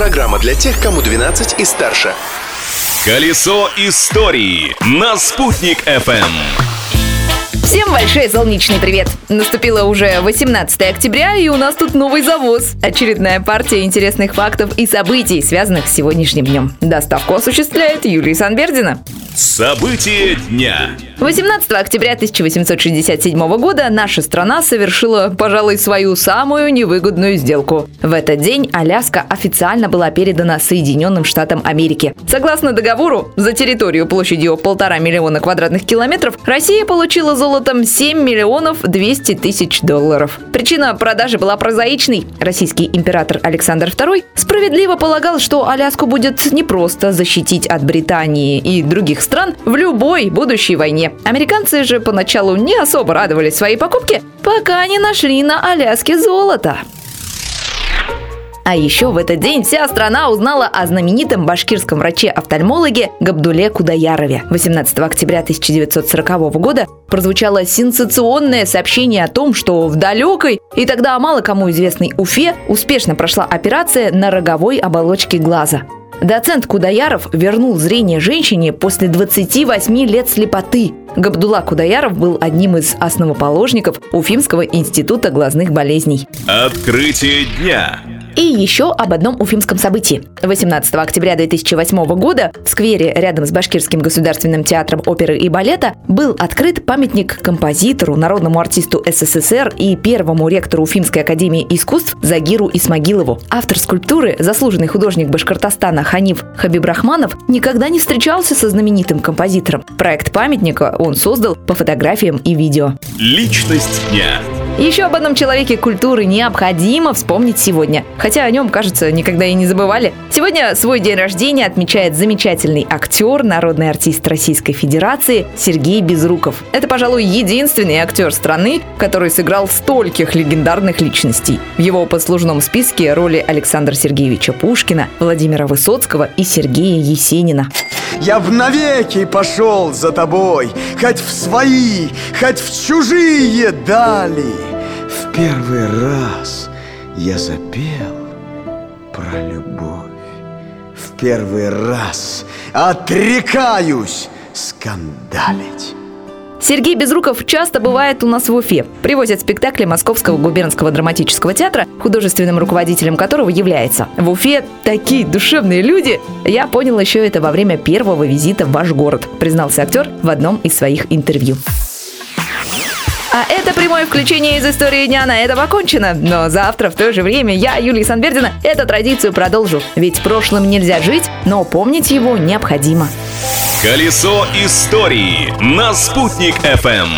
Программа для тех, кому 12 и старше. Колесо истории на «Спутник FM. Всем большой солнечный привет! Наступило уже 18 октября, и у нас тут новый завоз. Очередная партия интересных фактов и событий, связанных с сегодняшним днем. Доставку осуществляет Юлия Санбердина. События дня. 18 октября 1867 года наша страна совершила, пожалуй, свою самую невыгодную сделку. В этот день Аляска официально была передана Соединенным Штатам Америки. Согласно договору, за территорию площадью полтора миллиона квадратных километров Россия получила золотом 7 миллионов 200 тысяч долларов. Причина продажи была прозаичной. Российский император Александр II справедливо полагал, что Аляску будет непросто защитить от Британии и других стран в любой будущей войне. Американцы же поначалу не особо радовались своей покупке, пока не нашли на Аляске золото. А еще в этот день вся страна узнала о знаменитом башкирском враче-офтальмологе Габдуле Кудаярове. 18 октября 1940 года прозвучало сенсационное сообщение о том, что в далекой и тогда мало кому известной Уфе успешно прошла операция на роговой оболочке глаза. Доцент Кудаяров вернул зрение женщине после 28 лет слепоты. Габдулла Кудаяров был одним из основоположников Уфимского института глазных болезней. Открытие дня. И еще об одном уфимском событии. 18 октября 2008 года в сквере рядом с Башкирским государственным театром оперы и балета был открыт памятник композитору, народному артисту СССР и первому ректору Уфимской академии искусств Загиру Исмагилову. Автор скульптуры, заслуженный художник Башкортостана Ханиф Хабибрахманов, никогда не встречался со знаменитым композитором. Проект памятника он создал по фотографиям и видео. Личность дня. Еще об одном человеке культуры необходимо вспомнить сегодня. Хотя о нем, кажется, никогда и не забывали. Сегодня свой день рождения отмечает замечательный актер, народный артист Российской Федерации Сергей Безруков. Это, пожалуй, единственный актер страны, который сыграл стольких легендарных личностей. В его послужном списке роли Александра Сергеевича Пушкина, Владимира Высоцкого и Сергея Есенина. Я в навеки пошел за тобой, хоть в свои, хоть в чужие дали. В первый раз я запел про любовь. В первый раз отрекаюсь скандалить. Сергей Безруков часто бывает у нас в Уфе. Привозят спектакли Московского губернского драматического театра, художественным руководителем которого является. В Уфе такие душевные люди. Я понял еще это во время первого визита в ваш город, признался актер в одном из своих интервью. Это прямое включение из истории дня на этом окончено. Но завтра в то же время я, Юлия Санбердина, эту традицию продолжу. Ведь прошлым нельзя жить, но помнить его необходимо. Колесо истории на «Спутник FM.